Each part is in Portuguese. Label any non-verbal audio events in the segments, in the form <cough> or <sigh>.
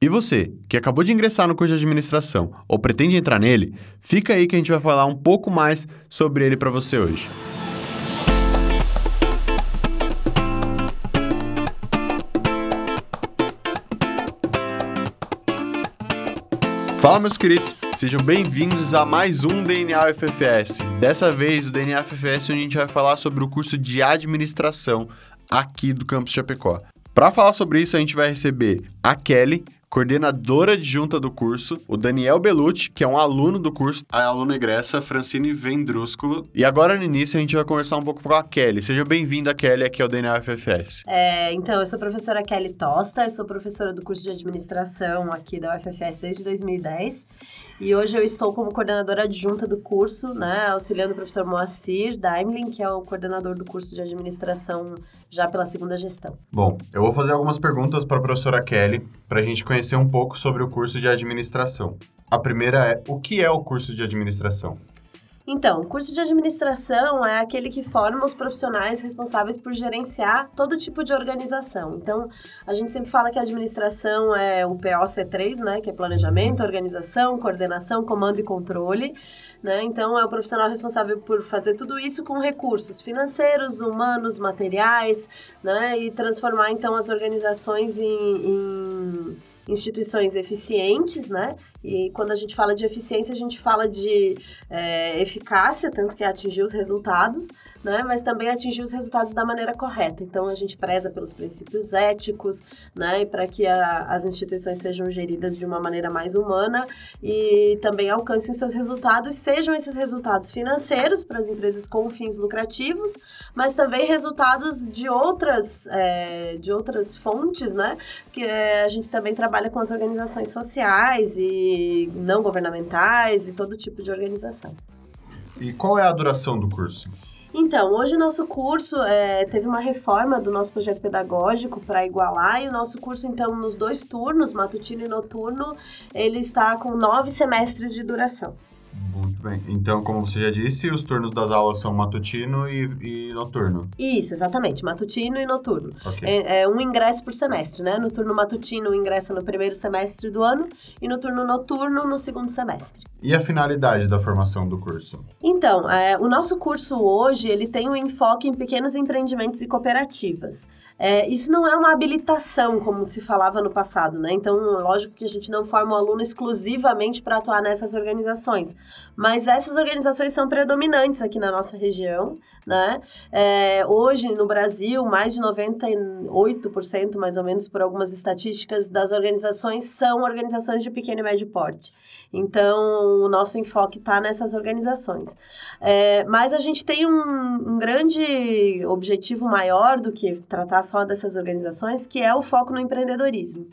E você, que acabou de ingressar no curso de administração ou pretende entrar nele, fica aí que a gente vai falar um pouco mais sobre ele para você hoje. Fala, meus queridos, sejam bem-vindos a mais um DNA. Dessa vez, o DNA UFFS, onde a gente vai falar sobre o curso de administração aqui do campus Chapecó. Para falar sobre isso, a gente vai receber a Kelly, coordenadora adjunta do curso, o Daniel Belucci, que é um aluno do curso, a aluna egressa Francine Vendrúsculo. E agora, no início, a gente vai conversar um pouco com a Kelly. Seja bem-vinda, Kelly, aqui ao DNA UFFS. É, então, eu sou a professora Kelly Tosta, eu sou professora do curso de administração aqui da UFFS desde 2010. E hoje eu estou como coordenadora adjunta do curso, né, auxiliando o professor Moacir Daimlin, que é o coordenador do curso de administração já pela segunda gestão. Bom, eu vou fazer algumas perguntas para a professora Kelly para a gente conhecer um pouco sobre o curso de administração. A primeira é: o que é o curso de administração? Então, o curso de administração é aquele que forma os profissionais responsáveis por gerenciar todo tipo de organização. Então, a gente sempre fala que a administração é o POC3, né, que é planejamento, organização, coordenação, comando e controle. Né? Então, é o profissional responsável por fazer tudo isso com recursos financeiros, humanos, materiais, né? e transformar, então, as organizações em, em instituições eficientes, né? E quando a gente fala de eficiência, a gente fala de é, eficácia, tanto que é atingir os resultados, né? Mas também atingir os resultados da maneira correta. Então, a gente preza pelos princípios éticos, né? Para que a, as instituições sejam geridas de uma maneira mais humana e também alcancem os seus resultados, sejam esses resultados financeiros para as empresas com fins lucrativos, mas também resultados de outras, é, de outras fontes, né? Que é, a gente também trabalha com as organizações sociais e não governamentais e todo tipo de organização. E qual é a duração do curso? Então, hoje o nosso curso é, teve uma reforma do nosso projeto pedagógico para igualar, e o nosso curso, então, nos dois turnos, matutino e noturno, ele está com nove semestres de duração. Muito bem. Então, como você já disse, os turnos das aulas são matutino e, e noturno. Isso, exatamente. Matutino e noturno. Okay. É, é, um ingresso por semestre, né? No turno matutino ingressa no primeiro semestre do ano e no turno noturno no segundo semestre. E a finalidade da formação do curso? Então, é, o nosso curso hoje, ele tem um enfoque em pequenos empreendimentos e cooperativas. É, isso não é uma habilitação, como se falava no passado, né? Então, lógico que a gente não forma o aluno exclusivamente para atuar nessas organizações, mas essas organizações são predominantes aqui na nossa região, né? É, hoje, no Brasil, mais de 98%, mais ou menos, por algumas estatísticas, das organizações são organizações de pequeno e médio porte. Então, o nosso enfoque está nessas organizações. É, mas a gente tem um, um grande objetivo maior do que tratar só dessas organizações, que é o foco no empreendedorismo.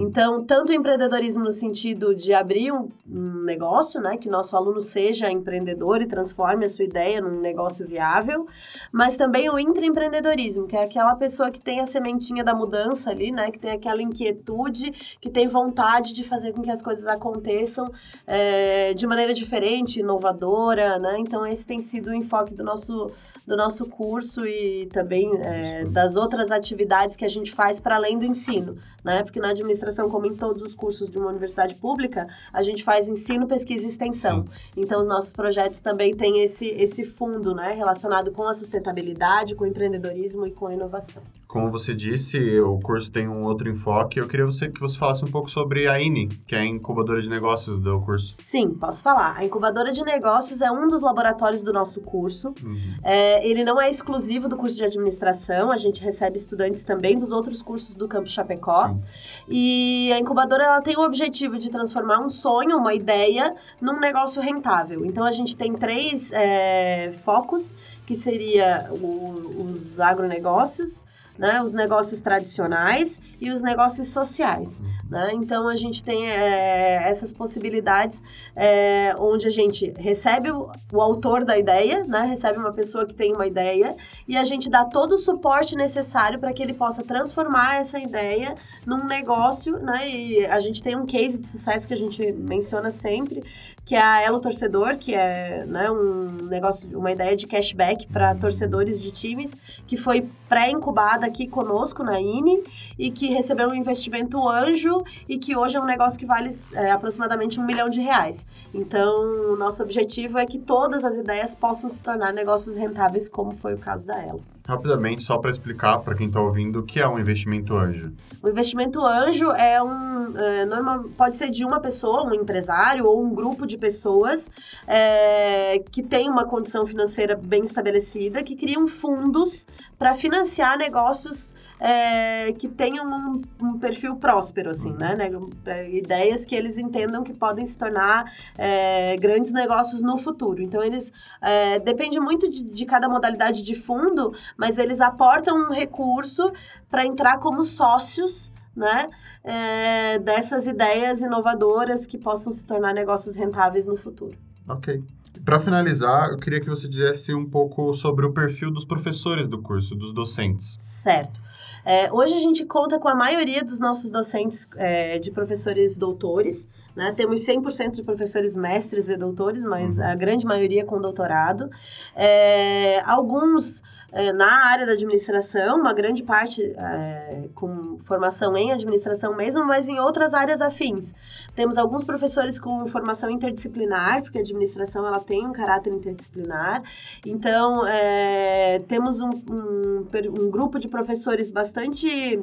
Então, tanto o empreendedorismo no sentido de abrir um, um, negócio, né, que o nosso aluno seja empreendedor e transforme a sua ideia num negócio viável, mas também o intraempreendedorismo, que é aquela pessoa que tem a sementinha da mudança ali, né, que tem aquela inquietude, que tem vontade de fazer com que as coisas aconteçam é, de maneira diferente, inovadora, né? Então, esse tem sido o enfoque do nosso do nosso curso e também é, das outras atividades que a gente faz para além do ensino, né? Porque na administração, como em todos os cursos de uma universidade pública, a gente faz ensino, pesquisa e extensão. Sim. Então, os nossos projetos também têm esse, esse fundo, né? Relacionado com a sustentabilidade, com o empreendedorismo e com a inovação. Como você disse, o curso tem um outro enfoque. Eu queria você, que você falasse um pouco sobre a INE, que é a incubadora de negócios do curso. Sim, posso falar. A incubadora de negócios é um dos laboratórios do nosso curso. Uhum. É, ele não é exclusivo do curso de administração, a gente recebe estudantes também dos outros cursos do Campo Chapecó. Sim. E a incubadora ela tem o objetivo de transformar um sonho, uma ideia, num negócio rentável. Então a gente tem três é, focos, que seria o, os agronegócios, né, os negócios tradicionais e os negócios sociais. Né? Então, a gente tem é, essas possibilidades é, onde a gente recebe o, o, autor da ideia, né? recebe uma pessoa que tem uma ideia, e a gente dá todo o suporte necessário para que ele possa transformar essa ideia num negócio. Né? E a gente tem um case de sucesso que a gente menciona sempre, que é a Elo Torcedor, que é né, um negócio, uma ideia de cashback para torcedores de times, que foi pré-incubada aqui conosco na INE e que recebeu um investimento anjo e que hoje é um negócio que vale é, aproximadamente um milhão de reais. Então, o nosso objetivo é que todas as ideias possam se tornar negócios rentáveis, como foi o caso da Elo. Rapidamente, só para explicar para quem está ouvindo o que é um investimento anjo. O investimento anjo é um. É, normal, pode ser de uma pessoa, um empresário ou um grupo de pessoas é, que tem uma condição financeira bem estabelecida, que criam fundos para financiar negócios é, que tenham um, um, perfil próspero, assim, né? né? Ideias que eles entendam que podem se tornar é, grandes negócios no futuro. Então, eles... É, depende muito de, de cada modalidade de fundo, mas eles aportam um recurso para entrar como sócios né, é, dessas ideias inovadoras que possam se tornar negócios rentáveis no futuro. Ok. Para finalizar, eu queria que você dissesse um pouco sobre o perfil dos professores do curso, dos docentes. Certo. É, hoje a gente conta com a maioria dos nossos docentes é, de professores doutores, né? Temos 100% de professores mestres e doutores, mas uhum. a grande maioria com doutorado. É, alguns é, na área da administração, uma grande parte é, com formação em administração mesmo, mas em outras áreas afins. Temos alguns professores com formação interdisciplinar, porque a administração ela tem um caráter interdisciplinar. Então, é, temos um, um, um grupo de professores bastante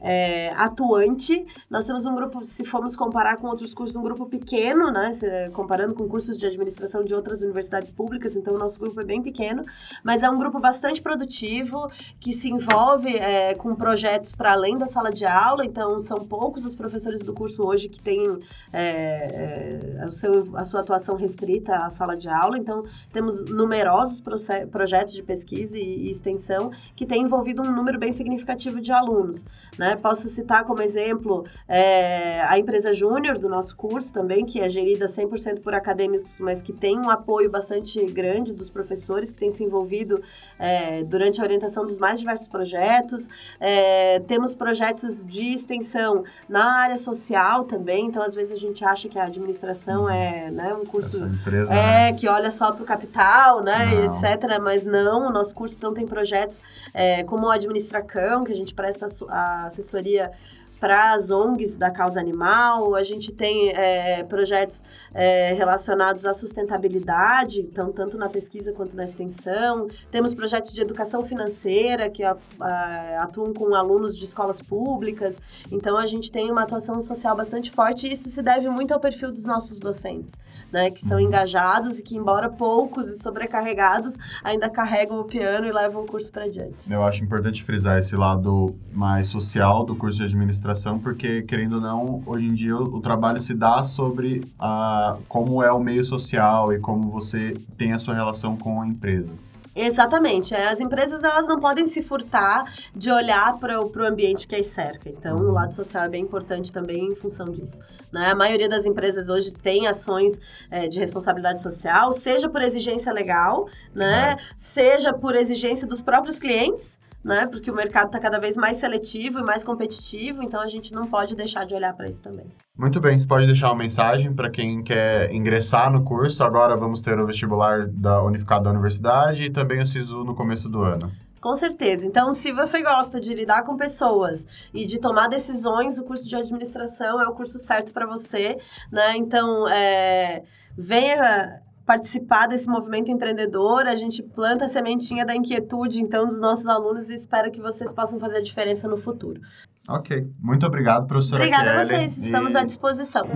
é, atuante. Nós temos um grupo, se formos comparar com outros cursos, um grupo pequeno, né? Se, comparando com cursos de administração de outras universidades públicas, então o nosso grupo é bem pequeno, mas é um grupo bastante produtivo, que se envolve é, com projetos para além da sala de aula, então são poucos os professores do curso hoje que têm é, é, seu, a sua atuação restrita à sala de aula, então temos numerosos projetos de pesquisa e, e extensão que têm envolvido um número bem significativo de alunos, né? Né? Posso citar como exemplo é, a empresa júnior do nosso curso também, que é gerida 100% por acadêmicos, mas que tem um apoio bastante grande dos professores que têm se envolvido é, durante a orientação dos mais diversos projetos. É, temos projetos de extensão na área social também, então às vezes a gente acha que a administração é né, um curso empresa, é, né? que olha só para o capital, né, etc. Mas não, o nosso curso então tem projetos como o Administracão, que a gente presta a assessoria para as ONGs da causa animal, a gente tem é, projetos é, relacionados à sustentabilidade, então, tanto na pesquisa quanto na extensão. Temos projetos de educação financeira que a, a, atuam com alunos de escolas públicas, então a gente tem uma atuação social bastante forte e isso se deve muito ao perfil dos nossos docentes, né, que são uhum. engajados e que, embora poucos e sobrecarregados, ainda carregam o piano e levam o curso para diante. Eu acho importante frisar esse lado mais social do curso de administração porque, querendo ou não, hoje em dia o, o trabalho se dá sobre a, como é o meio social e como você tem a sua relação com a empresa. Exatamente. É, as empresas elas não podem se furtar de olhar para o ambiente que as cerca. Então, o lado social é bem importante também em função disso. Né? A maioria das empresas hoje tem ações é, de responsabilidade social, seja por exigência legal, né? É. seja por exigência dos próprios clientes né? Porque o mercado está cada vez mais seletivo e mais competitivo, então a gente não pode deixar de olhar para isso também. Muito bem, você pode deixar uma mensagem para quem quer ingressar no curso. Agora vamos ter o vestibular da Unificado da Universidade e também o SISU no começo do ano. Com certeza. Então, se você gosta de lidar com pessoas e de tomar decisões, o curso de administração é o curso certo para você, né? Então, é, venha participar desse movimento empreendedor, a gente planta a sementinha da inquietude, então, dos nossos alunos e espero que vocês possam fazer a diferença no futuro. Ok. Muito obrigado, professora Obrigada Kelly, a vocês. Estamos e... à disposição.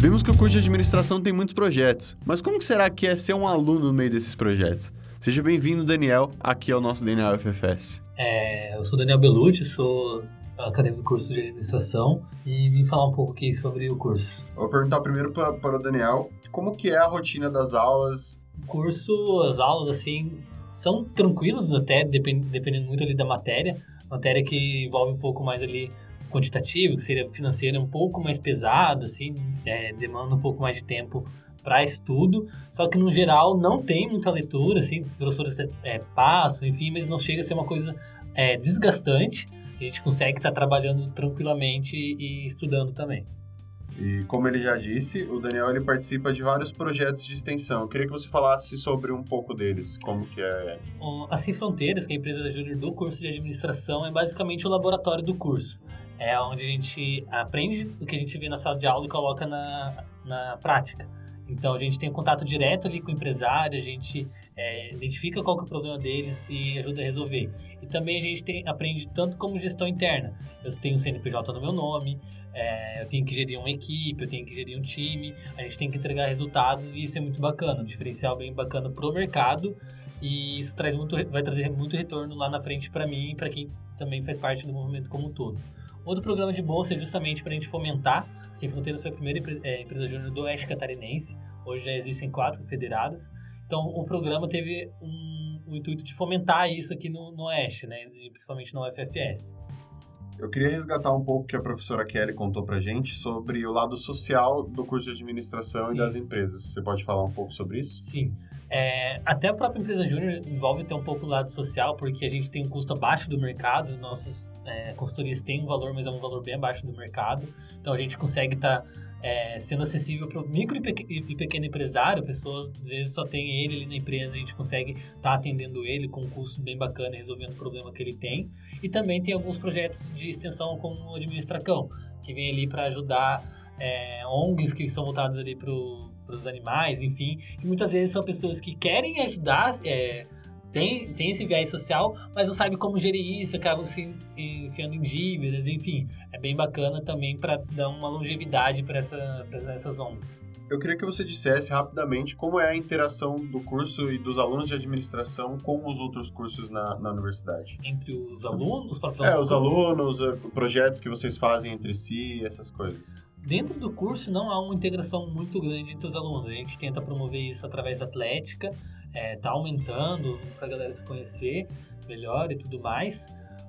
Vimos que o curso de administração tem muitos projetos, mas como que será que é ser um aluno no meio desses projetos? Seja bem-vindo, Daniel, aqui ao nosso Daniel FFS. É, eu sou Daniel Belucci, sou acadêmico do curso de administração e vim falar um pouco aqui sobre o curso. Vou perguntar primeiro para, o Daniel, como que é a rotina das aulas? O curso, as aulas, assim, são tranquilos até, depend, dependendo muito ali da matéria. Matéria que envolve um pouco mais ali quantitativo, que seria financeiro, é um pouco mais pesado, assim, é, demanda um pouco mais de tempo para estudo, só que no geral não tem muita leitura, assim, os professores é, passam, enfim, mas não chega a ser uma coisa é, desgastante, a gente consegue estar trabalhando tranquilamente e estudando também. E como ele já disse, o Daniel ele participa de vários projetos de extensão. Eu queria que você falasse sobre um pouco deles, como que é. A Sem Fronteiras, que é a empresa júnior do curso de administração, é basicamente o laboratório do curso. É onde a gente aprende o que a gente vê na sala de aula e coloca na, na prática. Então a gente tem um contato direto ali com o empresário, a gente é, identifica qual que é o problema deles e ajuda a resolver. E também a gente tem, aprende tanto como gestão interna. Eu tenho o CNPJ no meu nome, é, eu tenho que gerir uma equipe, eu tenho que gerir um time, a gente tem que entregar resultados e isso é muito bacana, um diferencial bem bacana pro mercado e isso traz muito, vai trazer muito retorno lá na frente para mim e para quem também faz parte do movimento como um todo. Outro programa de bolsa é justamente para a gente fomentar. Sem Fronteiras foi a primeira é, empresa júnior do Oeste Catarinense. Hoje já existem quatro federadas. Então, o programa teve um, o intuito de fomentar isso aqui no, no Oeste, né? E principalmente no UFFS. Eu queria resgatar um pouco o que a professora Kelly contou pra gente sobre o lado social do curso de administração Sim. e das empresas. Você pode falar um pouco sobre isso? Sim. É, até a própria empresa júnior envolve ter um pouco o lado social, porque a gente tem um custo abaixo do mercado, nossas é, consultorias têm um valor, mas é um valor bem abaixo do mercado. Então a gente consegue estar tá, é, sendo acessível para o micro e pequeno empresário, pessoas às vezes só tem ele ali na empresa, a gente consegue estar tá atendendo ele com um custo bem bacana, resolvendo o problema que ele tem. E também tem alguns projetos de extensão como o Administracão, que vem ali para ajudar é, ONGs que são voltados ali para os animais, enfim. E muitas vezes são pessoas que querem ajudar. É, tem, tem esse viés social, mas não sabe como gerir isso, acabam se enfiando em dívidas, enfim. É bem bacana também para dar uma longevidade para essa, essas ONGs. Eu queria que você dissesse rapidamente como é a interação do curso e dos alunos de administração com os outros cursos na, na universidade. Entre os alunos, os próprios É, os alunos, eh, projetos que vocês fazem entre si, essas coisas. Dentro do curso não há uma integração muito grande entre os alunos. A gente tenta promover isso através da atlética, é, tá aumentando para a galera se conhecer melhor e tudo mais.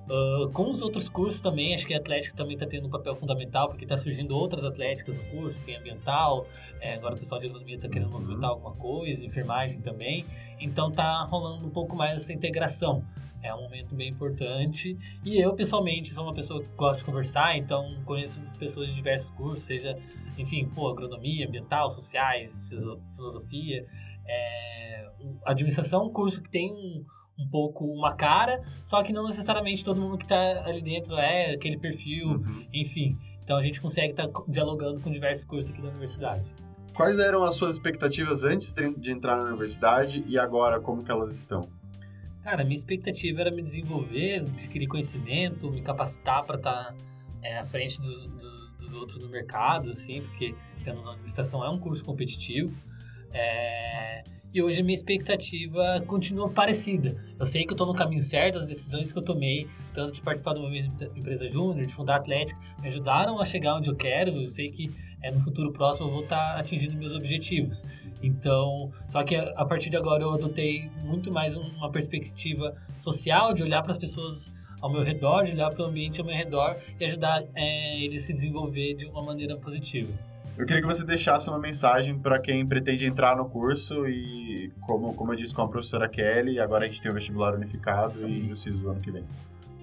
Uh, com os outros cursos também, acho que a Atlética também está tendo um papel fundamental, porque está surgindo outras atléticas no curso, tem ambiental, é, agora o pessoal de agronomia está querendo movimentar alguma coisa, enfermagem também, então tá rolando um pouco mais essa integração. É um momento bem importante. E eu, pessoalmente, sou uma pessoa que gosta de conversar, então conheço pessoas de diversos cursos, seja, enfim, pô, agronomia, ambiental, sociais, filosofia. É, administração é um curso que tem um, um pouco uma cara, só que não necessariamente todo mundo que está ali dentro é aquele perfil, uhum. enfim. Então a gente consegue estar tá dialogando com diversos cursos aqui da universidade. Quais eram as suas expectativas antes de entrar na universidade e agora como que elas estão? Cara, minha expectativa era me desenvolver, adquirir conhecimento, me capacitar para estar tá, é, à frente dos, dos, dos, outros no mercado, assim, porque a administração é um curso competitivo. É, e hoje a minha expectativa continua parecida. Eu sei que eu estou no caminho certo, as decisões que eu tomei, tanto de participar de uma empresa júnior, de fundar a Atlética, me ajudaram a chegar onde eu quero. Eu sei que é, no futuro próximo eu vou estar tá atingindo meus objetivos. Então, só que a, partir de agora eu adotei muito mais uma perspectiva social, de olhar para as pessoas ao meu redor, de olhar para o ambiente ao meu redor e ajudar é, ele a se desenvolver de uma maneira positiva. Eu queria que você deixasse uma mensagem para quem pretende entrar no curso e, como, como eu disse com a professora Kelly, agora a gente tem o vestibular unificado Sim. e o SISU ano que vem.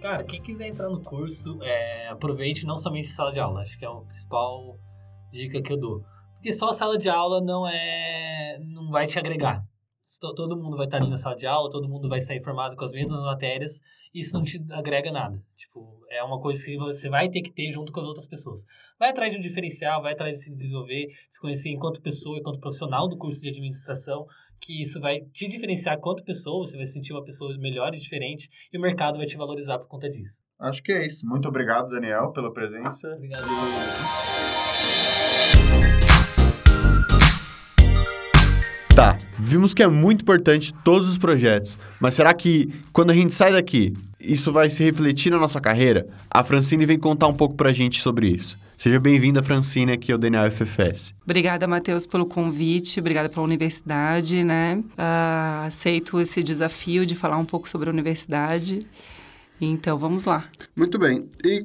Cara, quem quiser entrar no curso, é, aproveite não somente a sala de aula, acho que é a principal dica que eu dou. Porque só a sala de aula não é. não vai te agregar todo mundo vai estar ali na sala de aula, todo mundo vai sair formado com as mesmas matérias, e isso não te agrega nada. Tipo, é uma coisa que você vai ter que ter junto com as outras pessoas. Vai atrás de um diferencial, vai atrás de se desenvolver, se conhecer enquanto pessoa, enquanto profissional do curso de administração, que isso vai te diferenciar quanto pessoa, você vai se sentir uma pessoa melhor e diferente, e o mercado vai te valorizar por conta disso. Acho que é isso. Muito obrigado, Daniel, pela presença. Obrigado. Tá, vimos que é muito importante todos os projetos, mas será que quando a gente sai daqui, isso vai se refletir na nossa carreira? A Francine vem contar um pouco pra gente sobre isso. Seja bem-vinda, Francine, aqui ao DNA FFS. Obrigada, Matheus, pelo convite, obrigada pela universidade, né? Uh, aceito esse desafio de falar um pouco sobre a universidade. Então, vamos lá. Muito bem. E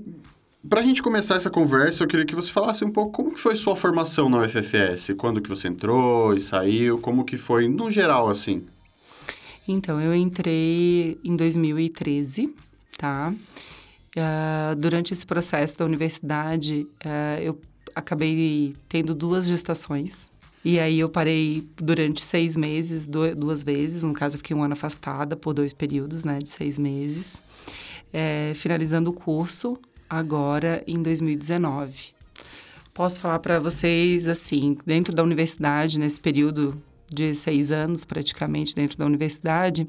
para a gente começar essa conversa, eu queria que você falasse um pouco como que foi sua formação na UFFS, quando que você entrou e saiu, como que foi no geral assim. Então, eu entrei em 2013, tá? Uh, durante esse processo da universidade, uh, eu acabei tendo duas gestações. E aí eu parei durante seis meses, duas vezes. No caso, eu fiquei um ano afastada por dois períodos, né, de seis meses. É, finalizando o curso agora em 2019. Posso falar para vocês, assim, dentro da universidade, nesse período de seis anos praticamente dentro da universidade,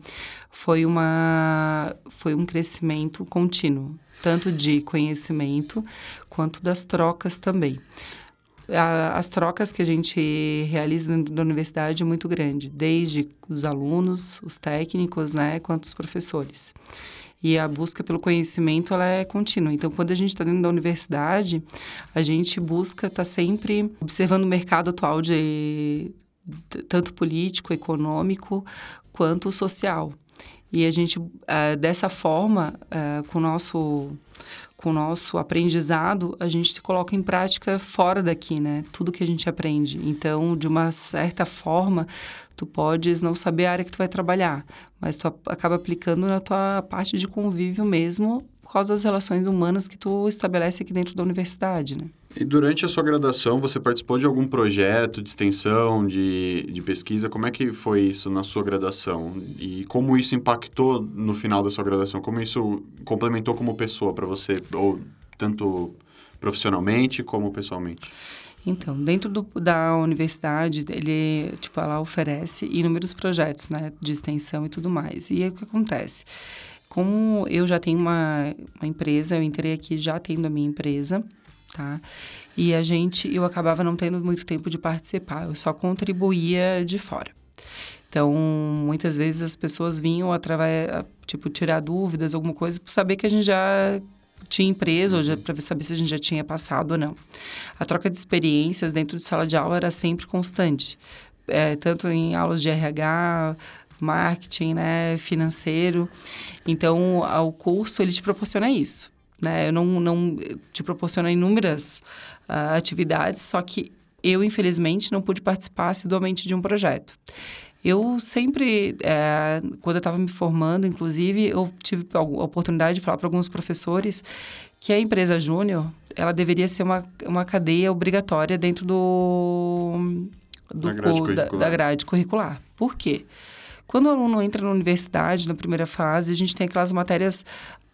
foi, uma, foi um crescimento contínuo, tanto de conhecimento quanto das trocas também as trocas que a gente realiza dentro da universidade é muito grande, desde os alunos, os técnicos, né, quanto os professores. E a busca pelo conhecimento, ela é contínua. Então, quando a gente está dentro da universidade, a gente busca estar tá sempre observando o mercado atual de tanto político, econômico, quanto social. E a gente, uh, dessa forma, uh, com o nosso com nosso aprendizado, a gente coloca em prática fora daqui, né? Tudo que a gente aprende. Então, de uma certa forma, tu podes não saber a área que tu vai trabalhar, mas tu acaba aplicando na tua parte de convívio mesmo, causa das relações humanas que tu estabelece aqui dentro da universidade, né? E durante a sua graduação, você participou de algum projeto de extensão, de, de pesquisa? Como é que foi isso na sua graduação? E como isso impactou no final da sua graduação? Como isso complementou como pessoa para você, ou tanto profissionalmente como pessoalmente? Então, dentro do, da universidade, ele, tipo, ela oferece inúmeros projetos, né, de extensão e tudo mais. E aí, o que acontece? Como eu já tenho uma, uma empresa, eu entrei aqui já tendo a minha empresa, tá? E a gente, eu acabava não tendo muito tempo de participar, eu só contribuía de fora. Então, muitas vezes as pessoas vinham através, tipo, tirar dúvidas, alguma coisa, por saber que a gente já tinha empresa, ou para saber se a gente já tinha passado ou não. A troca de experiências dentro de sala de aula era sempre constante, é, tanto em aulas de RH, marketing, né, financeiro. Então, o curso ele te proporciona isso né? Eu não, não te proporciona inúmeras uh, atividades, só que eu, infelizmente, não pude participar assiduamente de um projeto. Eu sempre, é, quando eu estava me formando, inclusive, eu tive a oportunidade de falar para alguns professores que a empresa júnior, ela deveria ser uma, uma cadeia obrigatória dentro do, do da, grade da, da grade curricular. Por quê? Quando o aluno entra na universidade, na primeira fase, a gente tem aquelas matérias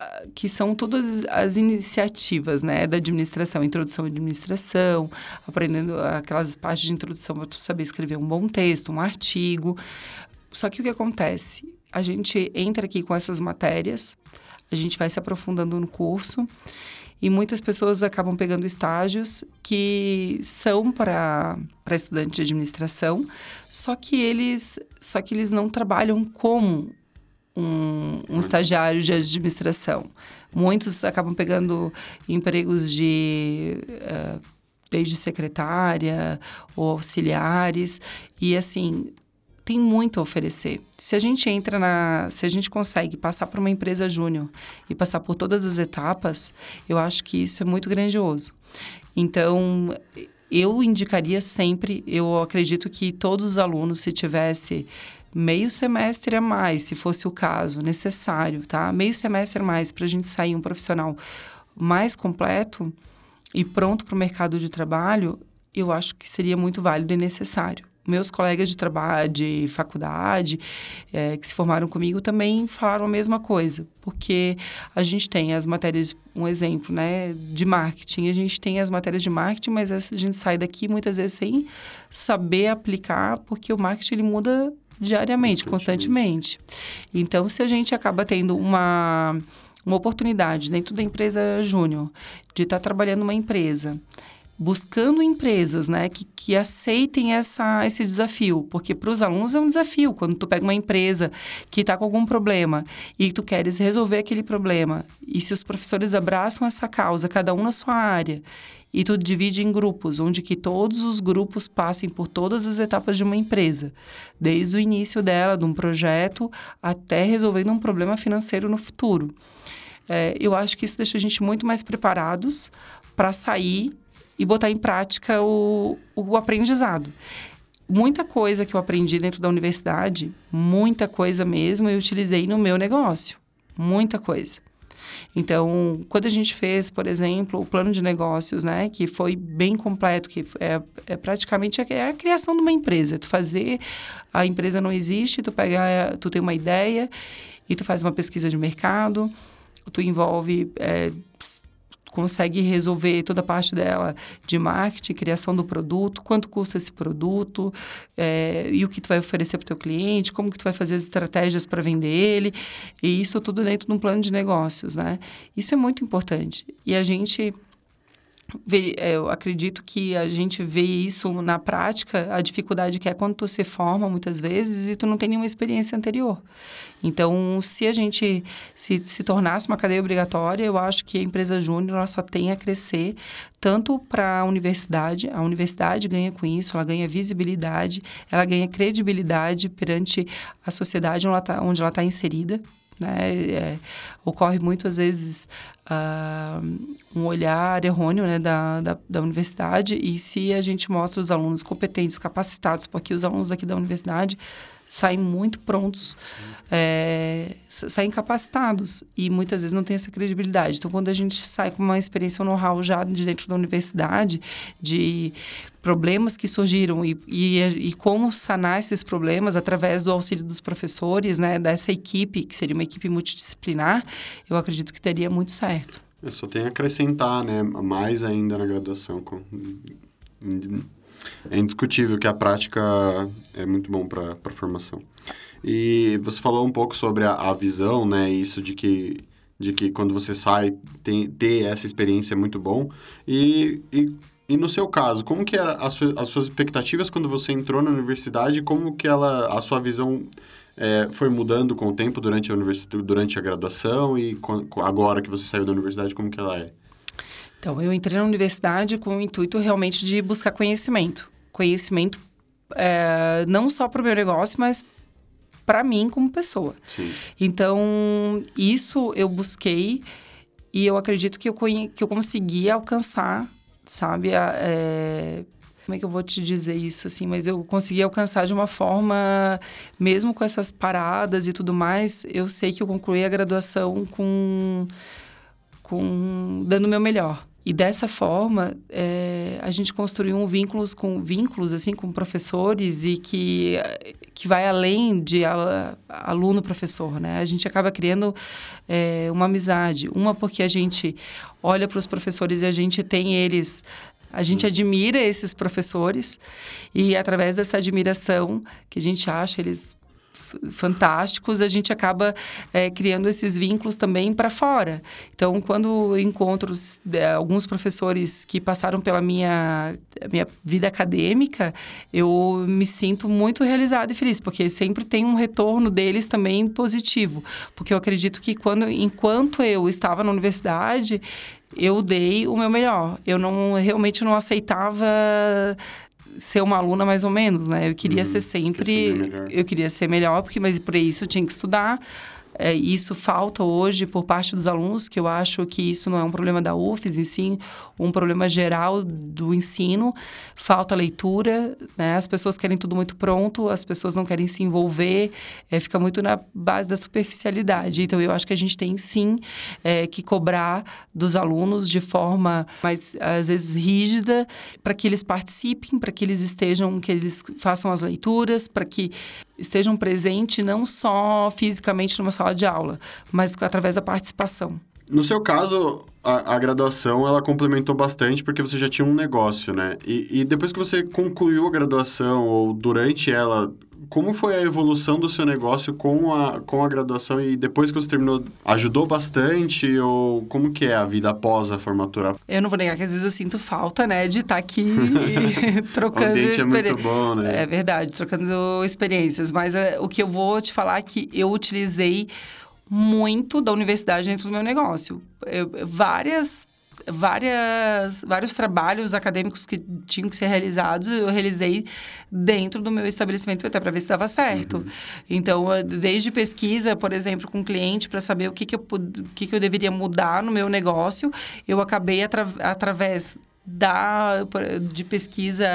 uh, que são todas as iniciativas, né, da administração, introdução à administração, aprendendo aquelas partes de introdução para saber escrever um bom texto, um artigo. Só que o que acontece? A gente entra aqui com essas matérias, a gente vai se aprofundando no curso e muitas pessoas acabam pegando estágios que são para estudante de administração, só que eles só que eles não trabalham como um, um estagiário de administração. Muitos acabam pegando empregos de uh, desde secretária ou auxiliares e assim tem muito a oferecer. Se a gente entra na. Se a gente consegue passar por uma empresa júnior e passar por todas as etapas, eu acho que isso é muito grandioso. Então, eu indicaria sempre, eu acredito que todos os alunos, se tivesse meio semestre a mais, se fosse o caso, necessário, tá? Meio semestre a mais para a gente sair um profissional mais completo e pronto para o mercado de trabalho, eu acho que seria muito válido e necessário meus colegas de trabalho, de faculdade, é, que se formaram comigo, também falaram a mesma coisa. Porque a gente tem as matérias, um exemplo, né, de marketing. A gente tem as matérias de marketing, mas a gente sai daqui muitas vezes sem saber aplicar, porque o marketing ele muda diariamente, constantemente. constantemente. Então, se a gente acaba tendo uma, uma oportunidade dentro da empresa júnior de estar tá trabalhando uma empresa buscando empresas né, que, que aceitem essa, esse desafio, porque para os alunos é um desafio. Quando tu pega uma empresa que está com algum problema e tu queres resolver aquele problema, e se os professores abraçam essa causa, cada um na sua área, e tu divide em grupos, onde que todos os grupos passem por todas as etapas de uma empresa, desde o início dela, de um projeto, até resolvendo um problema financeiro no futuro. É, eu acho que isso deixa a gente muito mais preparados para sair e botar em prática o, o aprendizado. Muita coisa que eu aprendi dentro da universidade, muita coisa mesmo, eu utilizei no meu negócio. Muita coisa. Então, quando a gente fez, por exemplo, o plano de negócios, né, que foi bem completo, que é, é praticamente a, é a criação de uma empresa. Tu fazer, a empresa não existe, tu pega, tu tem uma ideia e tu faz uma pesquisa de mercado, tu envolve é, consegue resolver toda a parte dela de marketing, criação do produto, quanto custa esse produto é, e o que tu vai oferecer para o teu cliente, como que tu vai fazer as estratégias para vender ele e isso tudo dentro de um plano de negócios, né? Isso é muito importante e a gente eu acredito que a gente vê isso na prática, a dificuldade que é quando tu se forma muitas vezes e tu não tem nenhuma experiência anterior. Então, se a gente se, se tornasse uma cadeia obrigatória, eu acho que a empresa júnior só tem a crescer tanto para a universidade, a universidade ganha com isso, ela ganha visibilidade, ela ganha credibilidade perante a sociedade onde ela está tá inserida. Né? É, ocorre muitas vezes uh, um olhar errôneo né, da, da, da, universidade e se a gente mostra os alunos competentes, capacitados, porque os alunos aqui da universidade saem muito prontos, é, saem capacitados e muitas vezes não tem essa credibilidade. Então, quando a gente sai com uma experiência, um know-how já de dentro da universidade, de problemas que surgiram e, e, e, como sanar esses problemas através do auxílio dos professores, né, dessa equipe, que seria uma equipe multidisciplinar, eu acredito que teria muito certo. Eu só tenho a acrescentar, né, mais ainda na graduação, com é indiscutível que a prática é muito bom para a formação. E você falou um pouco sobre a, a, visão, né? Isso de que, de que quando você sai, tem, ter essa experiência é muito bom. E, e, e no seu caso, como que eram as, as suas expectativas quando você entrou na universidade? Como que ela, a sua visão é, foi mudando com o tempo durante a, universidade, durante a graduação? E agora que você saiu da universidade, como que ela é? Então, eu entrei na universidade com o intuito realmente de buscar conhecimento. Conhecimento é, não só para o meu negócio, mas para mim como pessoa. Sim. Então, isso eu busquei e eu acredito que eu, que eu consegui alcançar, sabe? É, como é que eu vou te dizer isso, assim? Mas eu consegui alcançar de uma forma, mesmo com essas paradas e tudo mais, eu sei que eu concluí a graduação com, com dando o meu melhor. E dessa forma, é, a gente construiu um vínculos com vínculos assim com professores e que que vai além de aluno professor, né? A gente acaba criando é, uma amizade, uma porque a gente olha para os professores e a gente tem eles a gente admira esses professores e através dessa admiração que a gente acha eles fantásticos, a gente acaba é, criando esses vínculos também para fora. Então, quando encontro é, alguns professores que passaram pela minha, minha vida acadêmica, eu me sinto muito realizada e feliz, porque sempre tem um retorno deles também positivo. Porque eu acredito que quando, enquanto eu estava na universidade, eu dei o meu melhor. Eu não realmente não aceitava ser uma aluna mais ou menos, né? Eu queria hum, ser sempre, eu queria ser melhor, porque mas por isso eu tinha que estudar. É, isso falta hoje por parte dos alunos, que eu acho que isso não é um problema da UFES, em sim um problema geral do ensino. Falta leitura, né? as pessoas querem tudo muito pronto, as pessoas não querem se envolver, é, fica muito na base da superficialidade. Então, eu acho que a gente tem sim é, que cobrar dos alunos de forma mais, às vezes, rígida, para que eles participem, para que eles estejam, que eles façam as leituras, para que estejam presentes não só fisicamente numa sala de aula, mas através da participação. No seu caso, a, a, graduação ela complementou bastante porque você já tinha um negócio, né? E, e depois que você concluiu a graduação ou durante ela, como foi a evolução do seu negócio com a, com a graduação e depois que você terminou, ajudou bastante ou como que é a vida após a formatura? Eu não vou negar que às vezes eu sinto falta, né, de estar tá aqui <laughs> <laughs> trocando experiências. é muito bom, né? É verdade, trocando experiências, mas é, o que eu vou te falar é que eu utilizei muito da universidade dentro do meu negócio. Eu, várias várias, vários trabalhos acadêmicos que tinham que ser realizados, eu realizei dentro do meu estabelecimento até para ver se dava certo. Uhum. Então, desde pesquisa, por exemplo, com cliente para saber o que, que, eu, o que, que eu deveria mudar no meu negócio, eu acabei atra, através da, de, pesquisa,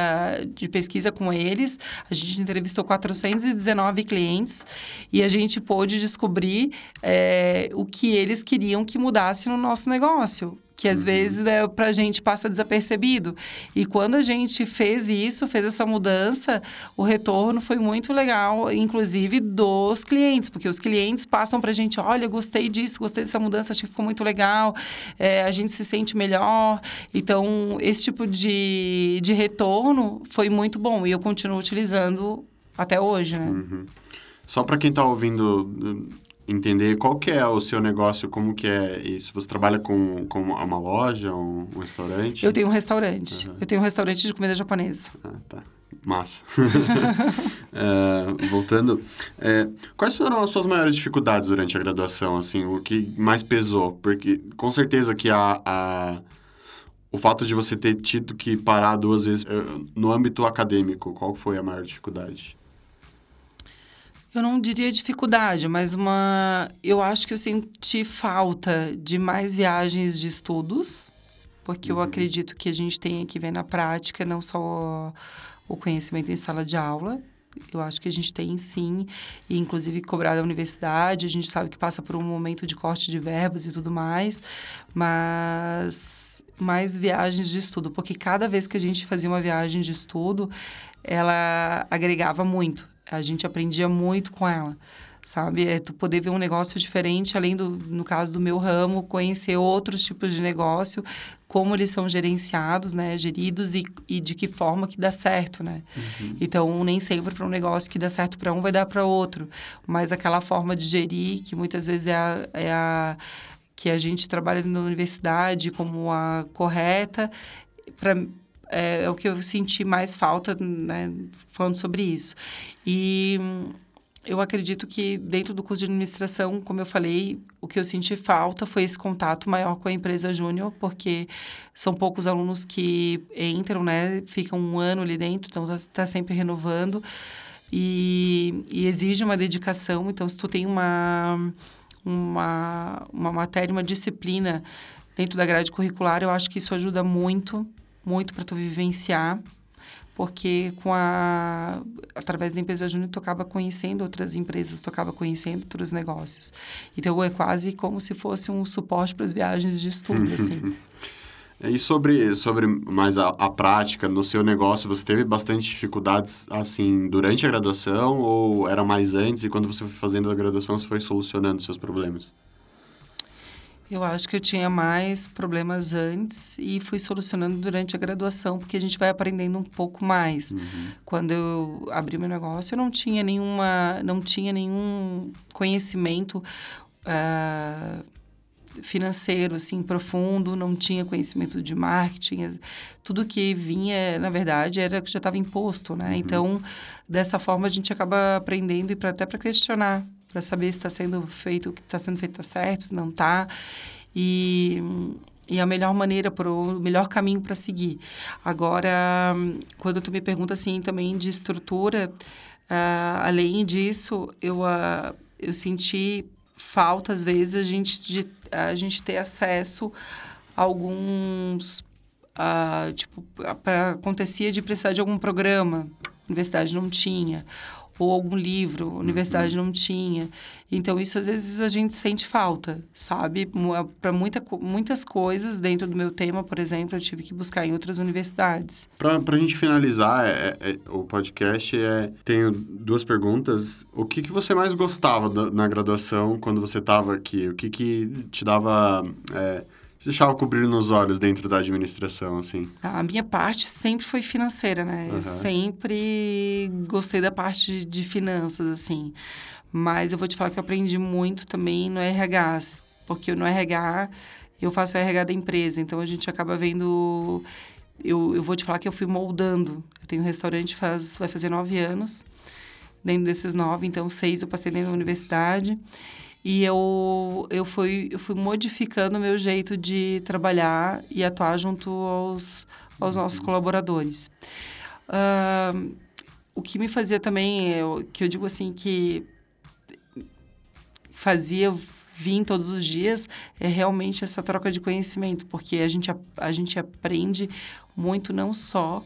de pesquisa com eles. A gente entrevistou 419 clientes e a gente pôde descobrir é, o que eles queriam que mudasse no nosso negócio que às uhum. vezes né, para a gente passa desapercebido. E quando a gente fez isso, fez essa mudança, o retorno foi muito legal, inclusive dos clientes, porque os clientes passam para a gente, olha, gostei disso, gostei dessa mudança, acho que ficou muito legal, é, a gente se sente melhor. Então, esse tipo de, de retorno foi muito bom e eu continuo utilizando até hoje, né? Uhum. Só para quem está ouvindo entender qual que é o seu negócio, como que é isso. Você trabalha com, com uma loja, um, um restaurante? Eu tenho um restaurante. Uhum. Eu tenho um restaurante de comida japonesa. Ah, tá. Massa. <laughs> é, voltando, é, quais foram as suas maiores dificuldades durante a graduação, assim, o que mais pesou? Porque com certeza que a, a o fato de você ter tido que parar duas vezes é, no âmbito acadêmico, qual foi a maior dificuldade? Eu não diria dificuldade, mas uma. Eu acho que eu senti falta de mais viagens de estudos, porque eu uhum. acredito que a gente tem que ver na prática, não só o conhecimento em sala de aula. Eu acho que a gente tem sim, e inclusive cobrar da universidade, a gente sabe que passa por um momento de corte de verbos e tudo mais, mas mais viagens de estudo, porque cada vez que a gente fazia uma viagem de estudo, ela agregava muito a gente aprendia muito com ela, sabe? É tu poder ver um negócio diferente, além do, no caso do meu ramo, conhecer outros tipos de negócio, como eles são gerenciados, né? Geridos e, e de que forma que dá certo, né? Uhum. Então, nem sempre para um negócio que dá certo para um vai dar para outro, mas aquela forma de gerir, que muitas vezes é a, é a que a gente trabalha na universidade como a correta, para é, é, o que eu senti mais falta, né, falando sobre isso. E eu acredito que dentro do curso de administração, como eu falei, o que eu senti falta foi esse contato maior com a empresa júnior, porque são poucos alunos que entram, né, ficam um ano ali dentro, então está tá sempre renovando e, e exige uma dedicação. Então, se tu tem uma uma, uma matéria, uma disciplina dentro da grade curricular, eu acho que isso ajuda muito muito para tu vivenciar, porque com a através da empresa júnior tu acaba conhecendo outras empresas, tu acaba conhecendo outros negócios. Então é quase como se fosse um suporte para as viagens de estudo, <laughs> assim. E sobre, sobre mais a, a, prática no seu negócio, você teve bastante dificuldades, assim, durante a graduação ou era mais antes e quando você foi fazendo a graduação você foi solucionando seus problemas? Eu acho que eu tinha mais problemas antes e fui solucionando durante a graduação, porque a gente vai aprendendo um pouco mais. Uhum. Quando eu abri meu negócio, eu não tinha nenhuma, não tinha nenhum conhecimento uh, financeiro assim profundo, não tinha conhecimento de marketing, tudo que vinha, na verdade, era que já estava imposto, né? Uhum. Então, dessa forma a gente acaba aprendendo e pra, até para questionar para saber se está sendo feito, o que está sendo feito está certo, se não está. E, e a melhor maneira, para o melhor caminho para seguir. Agora, quando tu me pergunta assim também de estrutura, uh, além disso, eu, uh, eu senti falta, às vezes, a gente, de, a gente ter acesso a alguns. Uh, tipo, pra, acontecia de precisar de algum programa, a universidade não tinha ou algum livro, a universidade uhum. não tinha. Então, isso às vezes a gente sente falta, sabe? Para muita, muitas coisas dentro do meu tema, por exemplo, eu tive que buscar em outras universidades. Para a gente finalizar é, é, o podcast, é, tenho duas perguntas. O que, que você mais gostava da, na graduação quando você estava aqui? O que, que te dava... É, deixava cobrir nos olhos dentro da administração, assim? A minha parte sempre foi financeira, né? Uhum. Eu sempre gostei da parte de finanças, assim. Mas eu vou te falar que eu aprendi muito também no RH, porque no RH eu faço o RH da empresa, então a gente acaba vendo. Eu, eu vou te falar que eu fui moldando. Eu tenho um restaurante faz vai fazer nove anos. Dentro desses nove, então seis eu passei dentro da universidade. E eu, eu, fui, eu fui modificando o meu jeito de trabalhar e atuar junto aos, aos nossos uhum. colaboradores. Uh, o que me fazia também, eu, que eu digo assim, que fazia vir todos os dias é realmente essa troca de conhecimento, porque a gente, a, a gente aprende muito não só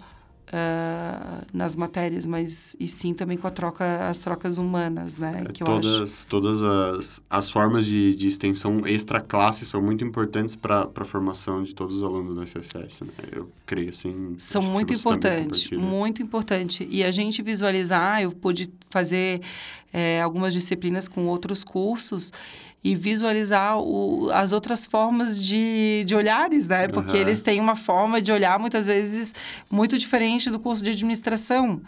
uh, nas matérias, mas e sim também com a troca, as trocas humanas, né? É, que todas todas as, as formas de, de extensão extra-classe são muito importantes para a formação de todos os alunos da FFS, né? Eu creio, assim... São muito importantes, muito importante. E a gente visualizar, eu pude fazer é, algumas disciplinas com outros cursos e visualizar o, as outras formas de, de olhares, né? Porque Aham. eles têm uma forma de olhar, muitas vezes, muito diferente do curso de administração.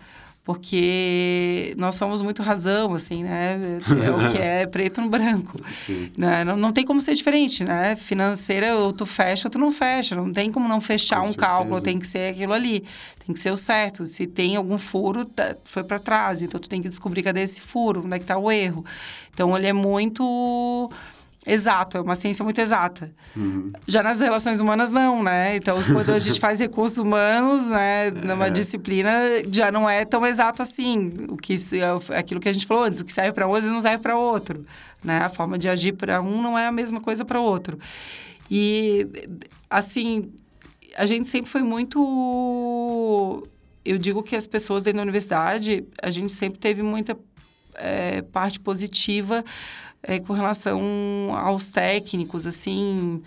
Porque nós somos muito razão, assim, né? É o que é <laughs> preto no branco. Sim. Né? Não, não tem como ser diferente, né? Financeira, ou tu fecha ou tu não fecha. Não tem como não fechar Com um certeza. cálculo, tem que ser aquilo ali. Tem que ser o certo. Se tem algum furo, tá- foi para trás. Então, tu tem que descobrir cadê esse furo, onde é que tá o erro. Então, ele é muito exato, é uma ciência muito exata. Uhum. Já nas relações humanas, não, né? Então, quando a gente faz recursos humanos, né, numa É. disciplina, já não é tão exato assim. O que, se- é aquilo que a gente falou antes, o que serve para um, não serve para outro. Né? A forma de agir para um não é a mesma coisa para outro. E, assim, a gente sempre foi muito. Eu digo que as pessoas dentro da universidade, a gente sempre teve muita eh, parte positiva eh, com relação aos técnicos, assim.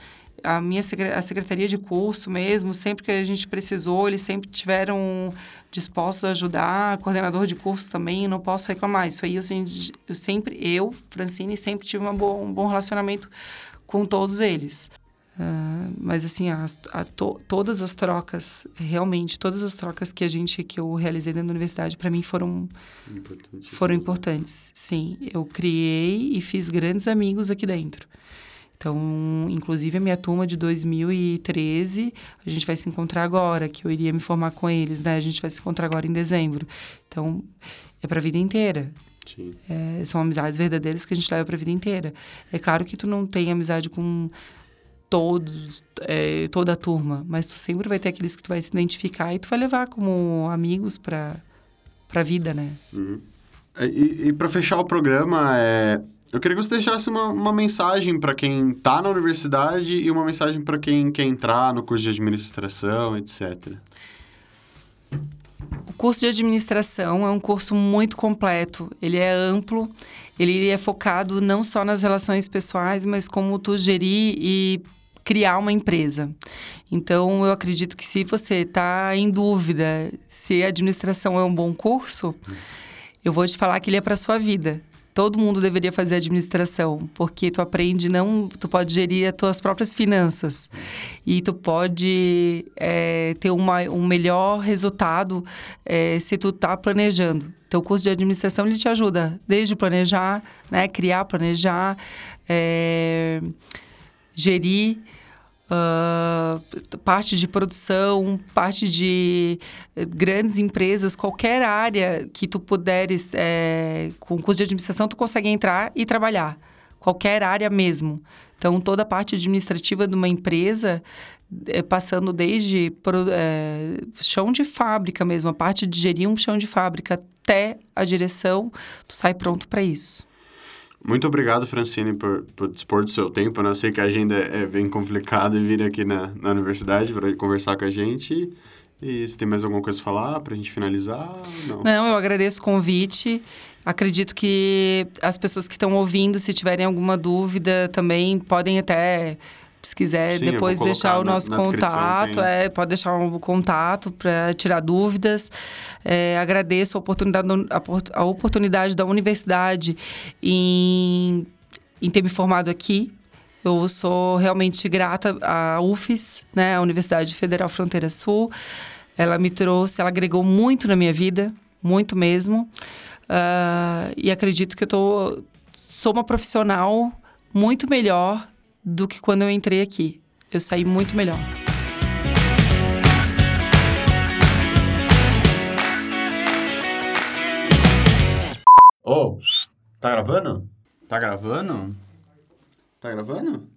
A minha a secretaria de curso mesmo, sempre que a gente precisou, eles sempre tiveram dispostos a ajudar. Coordenador de curso também, não posso reclamar. Isso aí eu sempre, eu, Francine, sempre tive uma boa, um bom relacionamento com todos eles. Ah, mas assim, as- a to- todas as trocas, realmente, todas as trocas que a gente, que eu realizei dentro da universidade, para mim foram, foram importantes. Sim, eu criei e fiz grandes amigos aqui dentro. Então, inclusive a minha turma de 2013, a gente vai se encontrar agora, que eu iria me formar com eles, né? A gente vai se encontrar agora em dezembro. Então, é para a vida inteira. Sim. É, são amizades verdadeiras que a gente leva para a vida inteira. É claro que tu não tem amizade com todos, é, toda a turma, mas tu sempre vai ter aqueles que tu vai se identificar e tu vai levar como amigos para para vida, né? Uhum. E, e para fechar o programa, é, eu queria que você deixasse uma, uma mensagem para quem está na universidade e uma mensagem para quem quer entrar no curso de administração, etc. O curso de administração é um curso muito completo. Ele é amplo, ele é focado não só nas relações pessoais, mas como tu gerir e criar uma empresa. Então, eu acredito que se você está em dúvida se a administração é um bom curso, eu vou te falar que ele é para sua vida. Todo mundo deveria fazer administração, porque tu aprende não, tu pode gerir as tuas próprias finanças e tu pode é, ter uma, um melhor resultado é, se tu tá planejando. Então, o curso de administração ele te ajuda desde planejar, né, criar, planejar, é, gerir ah, parte de produção, parte de eh, grandes empresas, qualquer área que tu puderes, eh, com curso de administração, tu consegue entrar e trabalhar. Qualquer área mesmo. Então, toda a parte administrativa de uma empresa, eh, passando desde eh, chão de fábrica mesmo, a parte de gerir um chão de fábrica até a direção, tu sai pronto para isso. Muito obrigado, Francine, por, por dispor do seu tempo. Né? Eu sei que a agenda é bem complicada e vir aqui na, na universidade para conversar com a gente. E se tem mais alguma coisa a falar para a gente finalizar? Não. Não, eu agradeço o convite. Acredito que as pessoas que estão ouvindo, se tiverem alguma dúvida, também podem até, se quiser, Sim, depois deixar o na- nosso na descrição, contato. tem. É, pode deixar um contato para tirar dúvidas. É, agradeço a oportunidade, a por- a oportunidade da universidade em, em ter me formado aqui. Eu sou realmente grata à UFES, né, a Universidade Federal Fronteira Sul. Ela me trouxe, ela agregou muito na minha vida, muito mesmo. Ah, e acredito que eu tô, sou uma profissional muito melhor do que quando eu entrei aqui. Eu saí muito melhor. Ô, tá gravando? Tá gravando? Tá gravando?